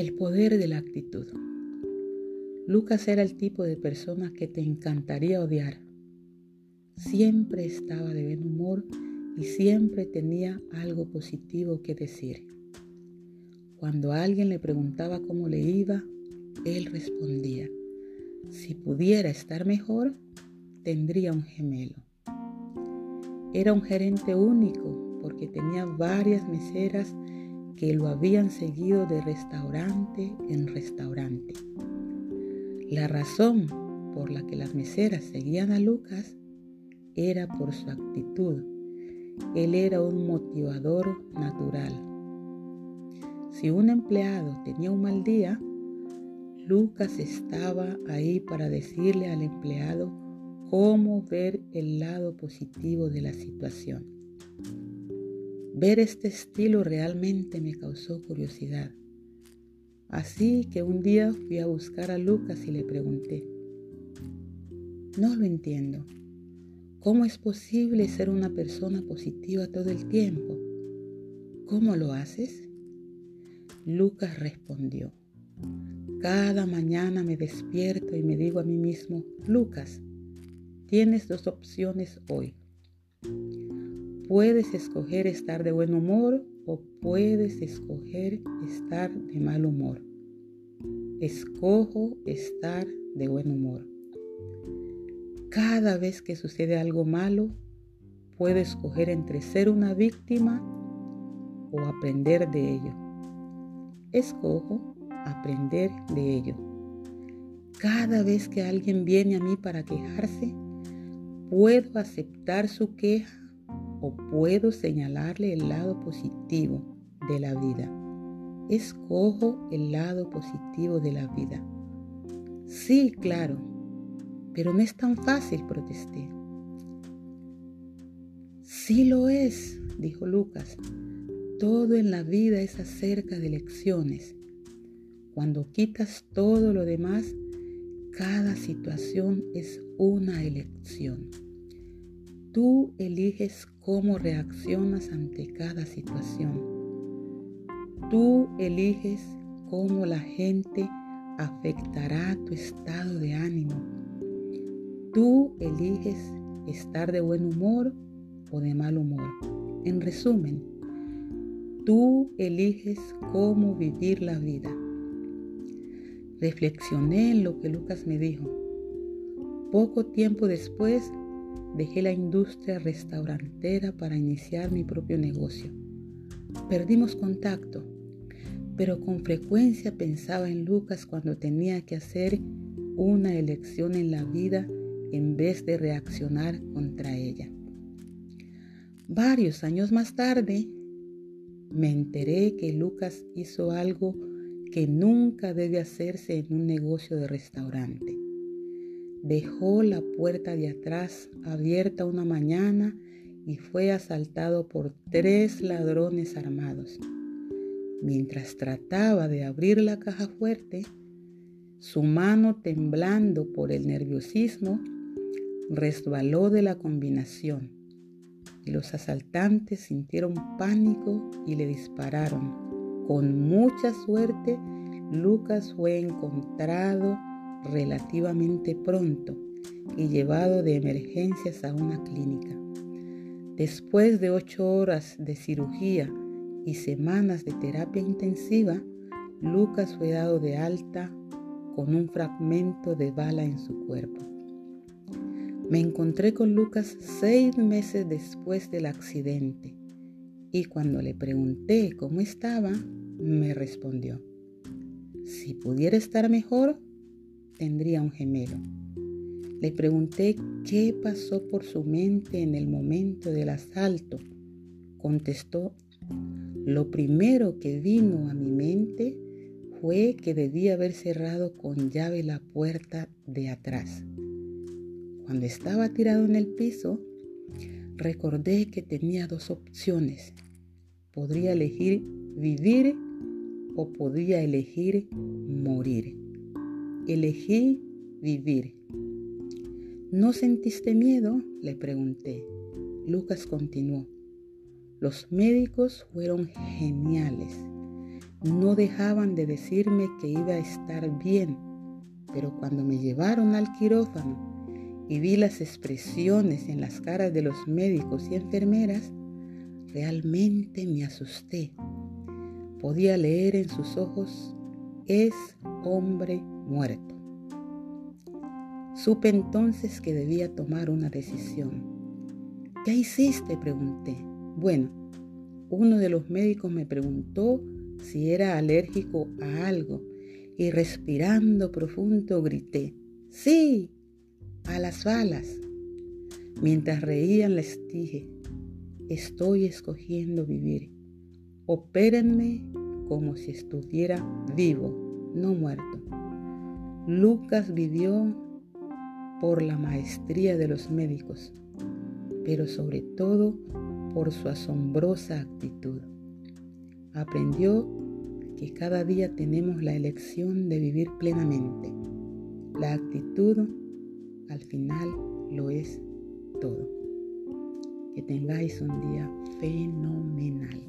El poder de la actitud. Lucas era el tipo de persona que te encantaría odiar. Siempre estaba de buen humor y siempre tenía algo positivo que decir. Cuando alguien le preguntaba cómo le iba, él respondía, si pudiera estar mejor, tendría un gemelo. Era un gerente único porque tenía varias meseras que lo habían seguido de restaurante en restaurante. La razón por la que las meseras seguían a Lucas era por su actitud. Él era un motivador natural. Si un empleado tenía un mal día, Lucas estaba ahí para decirle al empleado cómo ver el lado positivo de la situación. Ver este estilo realmente me causó curiosidad. Así que un día fui a buscar a Lucas y le pregunté, no lo entiendo. ¿Cómo es posible ser una persona positiva todo el tiempo? ¿Cómo lo haces? Lucas respondió, cada mañana me despierto y me digo a mí mismo, Lucas, tienes dos opciones hoy. Puedes escoger estar de buen humor o puedes escoger estar de mal humor. Escojo estar de buen humor. Cada vez que sucede algo malo, puedo escoger entre ser una víctima o aprender de ello. Escojo aprender de ello. Cada vez que alguien viene a mí para quejarse, puedo aceptar su queja o puedo señalarle el lado positivo de la vida. Escojo el lado positivo de la vida. Sí, claro, pero no es tan fácil, protesté. Sí lo es, dijo Lucas. Todo en la vida es acerca de elecciones. Cuando quitas todo lo demás, cada situación es una elección. Tú eliges cómo reaccionas ante cada situación. Tú eliges cómo la gente afectará tu estado de ánimo. Tú eliges estar de buen humor o de mal humor. En resumen, tú eliges cómo vivir la vida. Reflexioné en lo que Lucas me dijo. Poco tiempo después Dejé la industria restaurantera para iniciar mi propio negocio. Perdimos contacto, pero con frecuencia pensaba en Lucas cuando tenía que hacer una elección en la vida en vez de reaccionar contra ella. Varios años más tarde, me enteré que Lucas hizo algo que nunca debe hacerse en un negocio de restaurante. Dejó la puerta de atrás abierta una mañana y fue asaltado por tres ladrones armados. Mientras trataba de abrir la caja fuerte, su mano temblando por el nerviosismo resbaló de la combinación y los asaltantes sintieron pánico y le dispararon. Con mucha suerte, Lucas fue encontrado relativamente pronto y llevado de emergencias a una clínica. Después de ocho horas de cirugía y semanas de terapia intensiva, Lucas fue dado de alta con un fragmento de bala en su cuerpo. Me encontré con Lucas seis meses después del accidente y cuando le pregunté cómo estaba, me respondió, si pudiera estar mejor, tendría un gemelo. Le pregunté qué pasó por su mente en el momento del asalto. Contestó, lo primero que vino a mi mente fue que debía haber cerrado con llave la puerta de atrás. Cuando estaba tirado en el piso, recordé que tenía dos opciones. Podría elegir vivir o podría elegir morir. Elegí vivir. ¿No sentiste miedo? Le pregunté. Lucas continuó. Los médicos fueron geniales. no dejaban de decirme que iba a estar bien, pero cuando me llevaron al quirófano y vi las expresiones en las caras de los médicos y enfermeras, realmente me asusté. Podía leer en sus ojos, es hombre muerto. Supe entonces que debía tomar una decisión. ¿Qué hiciste? pregunté. Bueno, uno de los médicos me preguntó si era alérgico a algo y respirando profundo grité, sí, a las balas. Mientras reían les dije, estoy escogiendo vivir. Opérenme como si estuviera vivo, no muerto. Lucas vivió por la maestría de los médicos, pero sobre todo por su asombrosa actitud. Aprendió que cada día tenemos la elección de vivir plenamente. La actitud al final lo es todo. Que tengáis un día fenomenal.